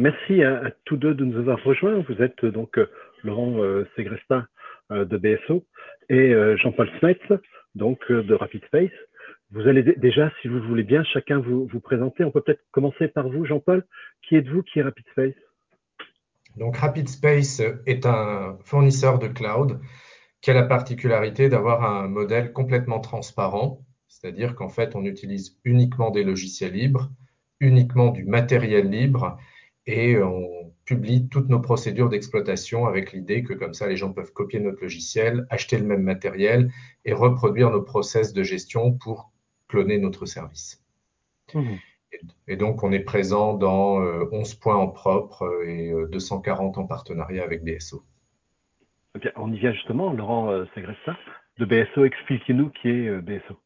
merci à, tous deux de nous avoir rejoints. Vous êtes donc Laurent Segrestin de BSO et Jean-Paul Smets, donc de RapidSpace. Vous allez déjà, si vous voulez bien, chacun vous, vous présenter. On peut peut-être commencer par vous, Jean-Paul. Qui êtes-vous? Qui est RapidSpace Donc, RapidSpace est un fournisseur de cloud qui a la particularité d'avoir un modèle complètement transparent, c'est-à-dire qu'en fait, on utilise uniquement des logiciels libres, uniquement du matériel libre, et on publie toutes nos procédures d'exploitation avec l'idée que comme ça, les gens peuvent copier notre logiciel, acheter le même matériel et reproduire nos process de gestion pour cloner notre service. Mmh. Et, donc, on est présent dans 11 euh, points en propre et 240 euh, en partenariat avec BSO. on y vient justement, Laurent euh, Sagressa, de BSO. Expliquez-nous qui est BSO.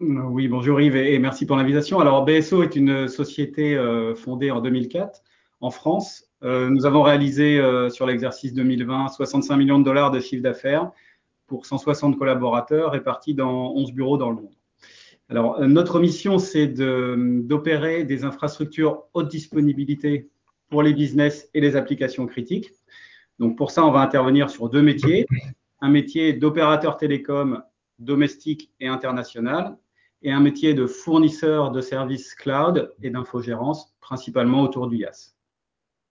Oui, bonjour Yves et merci pour l'invitation. Alors, BSO est une société fondée en 2004 en France. Nous avons réalisé sur l'exercice 2020 65 millions de dollars de chiffre d'affaires pour 160 collaborateurs répartis dans 11 bureaux dans le monde. Alors, euh, notre mission, c'est d'opérer des infrastructures haute disponibilité pour les business et les applications critiques. Donc, pour ça, on va intervenir sur deux métiers. Un métier d'opérateur télécom domestique et international et un métier de fournisseur de services cloud et d'infogérance, principalement autour du IaaS.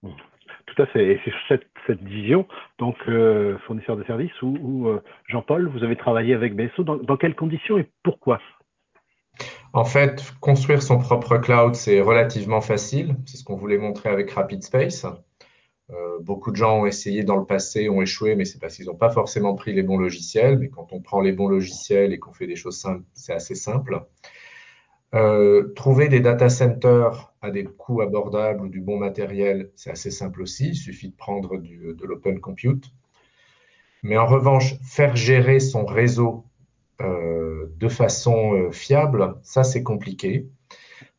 Tout à fait. Et c'est cette, cette vision, donc euh, fournisseur de services, euh, Jean-Paul, vous avez travaillé avec BSO. dans quelles conditions et pourquoi? En fait, construire son propre cloud, c'est relativement facile. C'est ce qu'on voulait montrer avec RapidSpace. Euh, beaucoup de gens ont essayé dans le passé, ont échoué, mais c'est parce qu'ils n'ont pas forcément pris les bons logiciels. Mais quand on prend les bons logiciels et qu'on fait des choses simples, c'est assez simple. Euh, trouver des data centers à des coûts abordables ou du bon matériel, c'est assez simple aussi. Il suffit de prendre de l'open compute. Mais en revanche, faire gérer son réseau euh, de façon euh, fiable, ça c'est compliqué.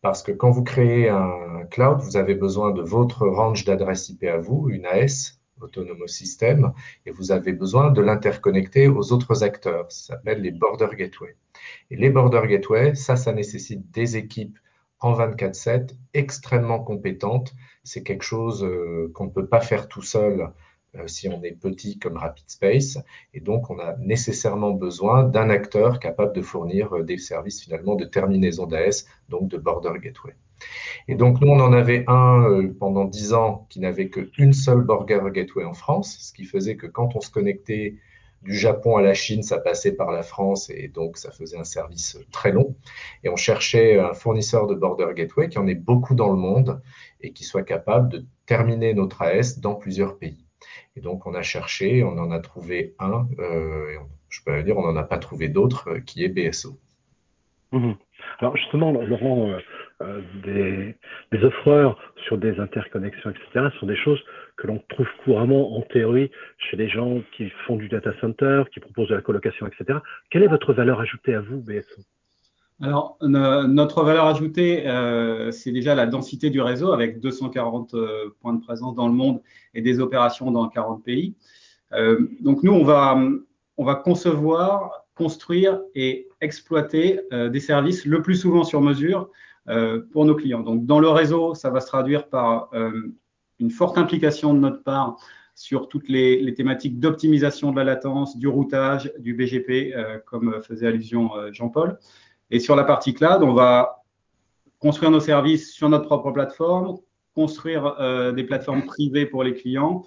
Parce que quand vous créez un cloud, vous avez besoin de votre range d'adresse IP à vous, une AS, Autonomous System, et vous avez besoin de l'interconnecter aux autres acteurs. Ça s'appelle les Border Gateway. Et les Border Gateway, ça, ça nécessite des équipes en 24-7 extrêmement compétentes. C'est quelque chose euh, qu'on ne peut pas faire tout seul euh, si on est petit comme RapidSpace. Et donc, on a nécessairement besoin d'un acteur capable de fournir euh, des services finalement de terminaison d'AS, donc de Border Gateway. Et donc, nous, on en avait un pendant dix ans qui n'avait qu'une seule Border Gateway en France, ce qui faisait que quand on se connectait du Japon à la Chine, ça passait par la France et donc ça faisait un service très long. Et on cherchait un fournisseur de Border Gateway qui en ait beaucoup dans le monde et qui soit capable de terminer notre AS dans plusieurs pays. Et donc, on a cherché, on en a trouvé un, euh, je peux dire, on n'en a pas trouvé d'autre, euh, qui est BSO. Mhm. Alors justement, Laurent, euh, des, des, offreurs sur des interconnexions, etc., sont des choses que l'on trouve couramment en théorie chez les gens qui font du data center, qui proposent de la colocation, etc. Quelle est votre valeur ajoutée à vous, BSO alors, notre valeur ajoutée, euh, c'est déjà la densité du réseau avec 240 euh, points de présence dans le monde et des opérations dans 40 pays. Euh, donc, nous, on va, on va concevoir, construire et exploiter des services le plus souvent sur mesure pour nos clients. Donc, dans le réseau, ça va se traduire par une forte implication de notre part sur toutes les, thématiques d'optimisation de la latence, du routage, du BGP, comme faisait allusion Jean-Paul. Et sur la partie cloud, on va construire nos services sur notre propre plateforme, construire euh, des plateformes privées pour les clients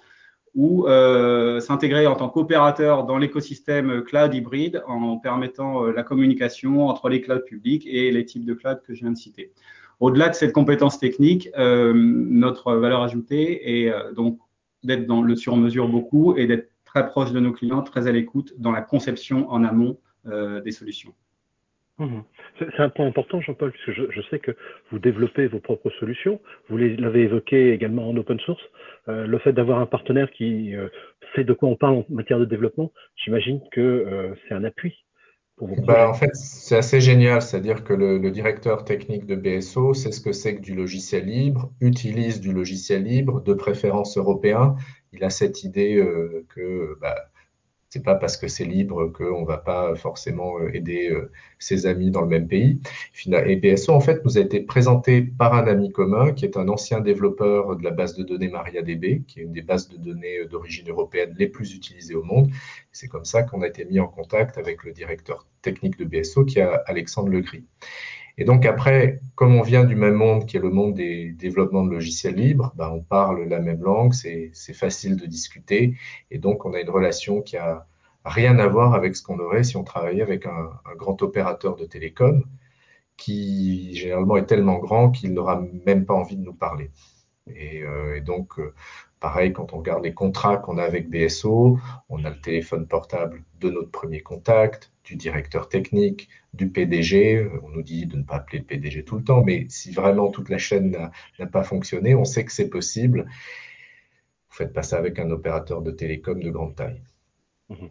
ou euh, s'intégrer en tant qu'opérateur dans l'écosystème cloud hybride en permettant euh, la communication entre les clouds publics et les types de cloud que je viens de citer. Au-delà de cette compétence technique, notre valeur ajoutée est donc d'être dans le sur-mesure beaucoup et d'être très proche de nos clients, très à l'écoute dans la conception en amont des solutions. Mmh. C'est un point important, Jean-Paul, puisque je, sais que vous développez vos propres solutions. Vous l'avez évoqué également en open source. Euh, le fait d'avoir un partenaire qui euh, sait de quoi on parle en matière de développement, j'imagine que euh, c'est un appui pour vos bah, En fait, c'est assez génial. C'est-à-dire que le, le, directeur technique de BSO sait ce que c'est que du logiciel libre, utilise du logiciel libre, de préférence européen. Il a cette idée que bah, c'est pas parce que c'est libre qu'on va pas forcément euh, aider euh, ses amis dans le même pays. Et BSO, en fait, nous a été présenté par un ami commun qui est un ancien développeur de la base de données MariaDB, qui est une des bases de données euh, d'origine européenne les plus utilisées au monde. C'est comme ça qu'on a été mis en contact avec le directeur technique de BSO, qui est Alexandre Legris. Et donc après, comme on vient du même monde qui est le monde des développements de logiciels libres, ben on parle la même langue, c'est facile de discuter, et donc on a une relation qui a rien à voir avec ce qu'on aurait si on travaillait avec un, grand opérateur de télécom qui généralement est tellement grand qu'il n'aura même pas envie de nous parler. Et, euh, donc, euh, pareil, quand on regarde les contrats qu'on a avec BSO, on a le téléphone portable de notre premier contact, du directeur technique, du PDG. On nous dit de ne pas appeler le PDG tout le temps, mais si vraiment toute la chaîne n'a pas fonctionné, on sait que c'est possible. Vous faites pas ça avec un opérateur de télécom de grande taille. Mmh.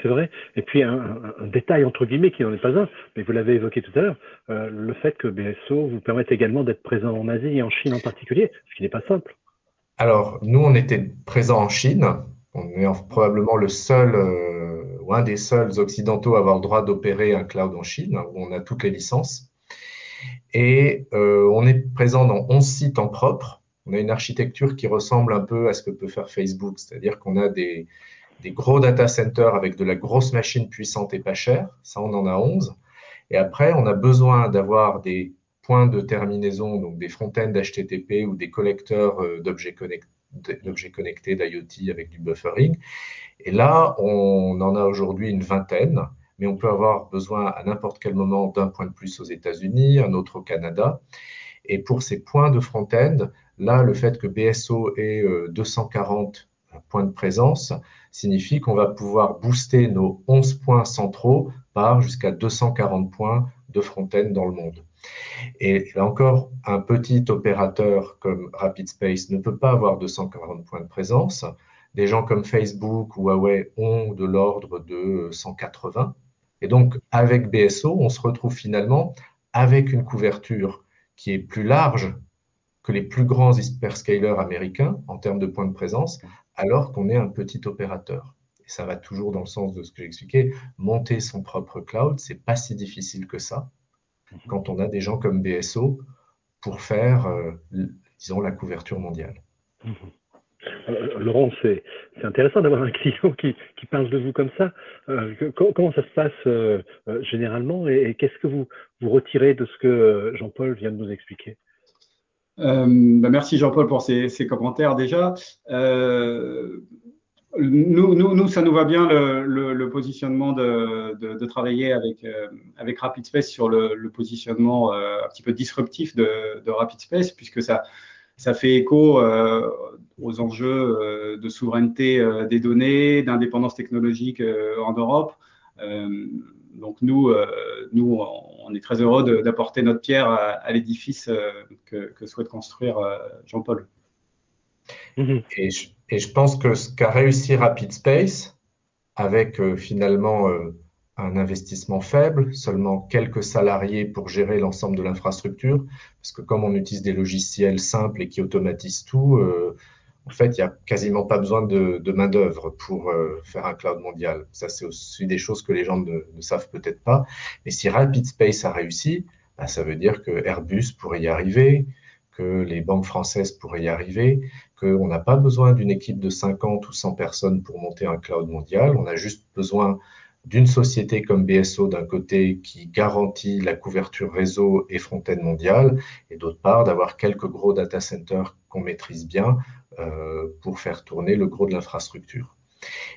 C'est vrai. Et puis un, un, détail entre guillemets qui n'en est pas un, mais vous l'avez évoqué tout à l'heure, euh, le fait que BSO vous permette également d'être présent en Asie et en Chine en particulier, ce qui n'est pas simple. Alors nous, on était présent en Chine. On est probablement le seul euh, un des seuls occidentaux à avoir le droit d'opérer un cloud en Chine, où on a toutes les licences. Et euh, on est présent dans 11 sites en propre. On a une architecture qui ressemble un peu à ce que peut faire Facebook, c'est-à-dire qu'on a des, gros data centers avec de la grosse machine puissante et pas chère. Ça, on en a 11. Et après, on a besoin d'avoir des points de terminaison, donc des front-ends HTTP ou des collecteurs euh, d'objets connectés, d'IoT avec du buffering. Et là, on en a aujourd'hui une vingtaine, mais on peut avoir besoin à n'importe quel moment d'un point de plus aux États-Unis, un autre au Canada. Et pour ces points de front-end, là, le fait que BSO ait 240 euh, points de présence, signifie qu'on va pouvoir booster nos 11 points centraux par jusqu'à 240 points de front-end dans le monde. Et là encore, un petit opérateur comme RapidSpace ne peut pas avoir 240 points de présence. Des gens comme Facebook ou Huawei ont de l'ordre de 180. Et donc, avec BSO, on se retrouve finalement avec une couverture qui est plus large que les plus grands hyperscalers américains en termes de points de présence, alors qu'on est un petit opérateur. Et ça va toujours dans le sens de ce que j'ai expliqué. Monter son propre cloud, c'est pas si difficile que ça. Quand on a des gens comme BSO pour faire, euh, disons, la couverture mondiale. Mhm. Euh, Laurent, c'est intéressant d'avoir un client qui, qui, parle de vous comme ça. Euh, comment ça se passe euh, généralement et, et qu'est-ce que vous, vous retirez de ce que Jean-Paul vient de nous expliquer? Euh, bah merci Jean-Paul pour ces, ces, commentaires déjà. Euh, nous, nous, ça nous va bien le, le, le positionnement de, travailler avec, euh, sur le, positionnement euh, un petit peu disruptif de, de RapidSpace, puisque ça, ça fait écho euh, aux enjeux de souveraineté des données, d'indépendance technologique en Europe. donc nous, on est très heureux d'apporter notre pierre à, l'édifice euh, que, souhaite construire euh, Jean-Paul. Mhm. Et, je, pense que ce qu'a réussi RapidSpace, avec euh, finalement un investissement faible, seulement quelques salariés pour gérer l'ensemble de l'infrastructure, parce que comme on utilise des logiciels simples et qui automatisent tout, en fait, il n'y a quasiment pas besoin de, main-d'œuvre pour euh, faire un cloud mondial. Ça, c'est aussi des choses que les gens ne, savent peut-être pas. Mais si RapidSpace a réussi, bah, ça veut dire que Airbus pourrait y arriver, que les banques françaises pourraient y arriver, qu'on n'a pas besoin d'une équipe de 50 ou 100 personnes pour monter un cloud mondial. On a juste besoin d'une société comme BSO d'un côté qui garantit la couverture réseau et front-end mondiale, et d'autre part d'avoir quelques gros data centers qu'on maîtrise bien euh, pour faire tourner le gros de l'infrastructure.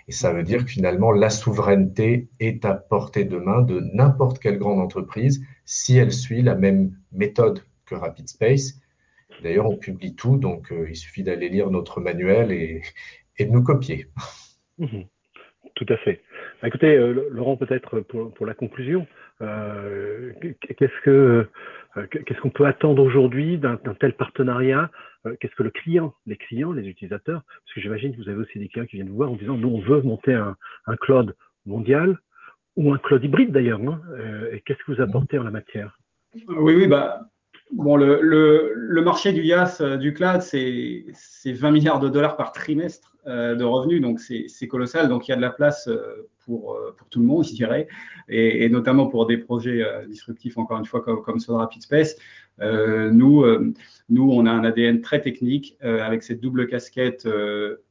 Et ça veut dire que finalement, la souveraineté est à portée de main de n'importe quelle grande entreprise si elle suit la même méthode que RapidSpace. D'ailleurs, on publie tout, donc euh, il suffit d'aller lire notre manuel et, et de nous copier. Mmh tout à fait. Bah, écoutez, euh, Laurent, peut-être pour, pour, la conclusion, euh, qu'est-ce que euh, qu'est-ce qu'on peut attendre aujourd'hui d'un tel partenariat euh, Qu'est-ce que le client, les clients, les utilisateurs, parce que j'imagine que vous avez aussi des clients qui viennent vous voir en disant nous on veut monter un, un cloud mondial ou un cloud hybride d'ailleurs. Hein euh, et qu'est-ce que vous apportez en la matière? Oui, oui, bah bon, le, le, le marché du IaaS, du cloud, c'est 20 milliards de dollars par trimestre. de revenus, donc c'est colossal. Donc il y a de la place pour, pour tout le monde, je dirais, et, notamment pour des projets disruptifs, encore une fois, comme, comme Rapid Space. nous, nous, on a un ADN très technique avec cette double casquette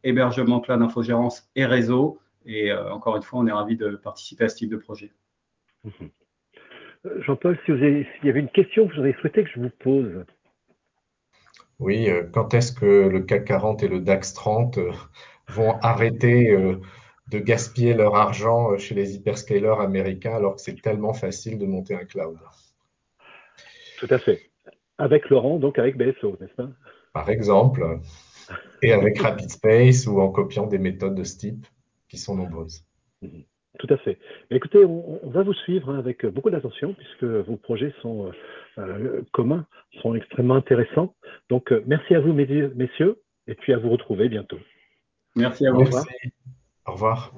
hébergement cloud, infogérance et réseau. Et encore une fois, on est ravi de participer à ce type de projet. Mhm. Jean-Paul, si s'il y avait une question que vous auriez souhaité que je vous pose. Oui, euh, quand est-ce que le CAC 40 et le DAX 30 euh, vont arrêter euh, de gaspiller leur argent chez les hyperscalers américains alors que c'est tellement facile de monter un cloud? Tout à fait. Avec Laurent, donc avec BSO, n'est-ce pas? Par exemple, et avec RapidSpace ou en copiant des méthodes de ce type qui sont nombreuses. Mhm. Tout à fait. écoutez, on, va vous suivre hein, avec beaucoup d'attention puisque vos projets sont euh, euh, communs, sont extrêmement intéressants. Donc, euh, merci à vous, messieurs, et puis à vous retrouver bientôt. Merci à vous. Au revoir.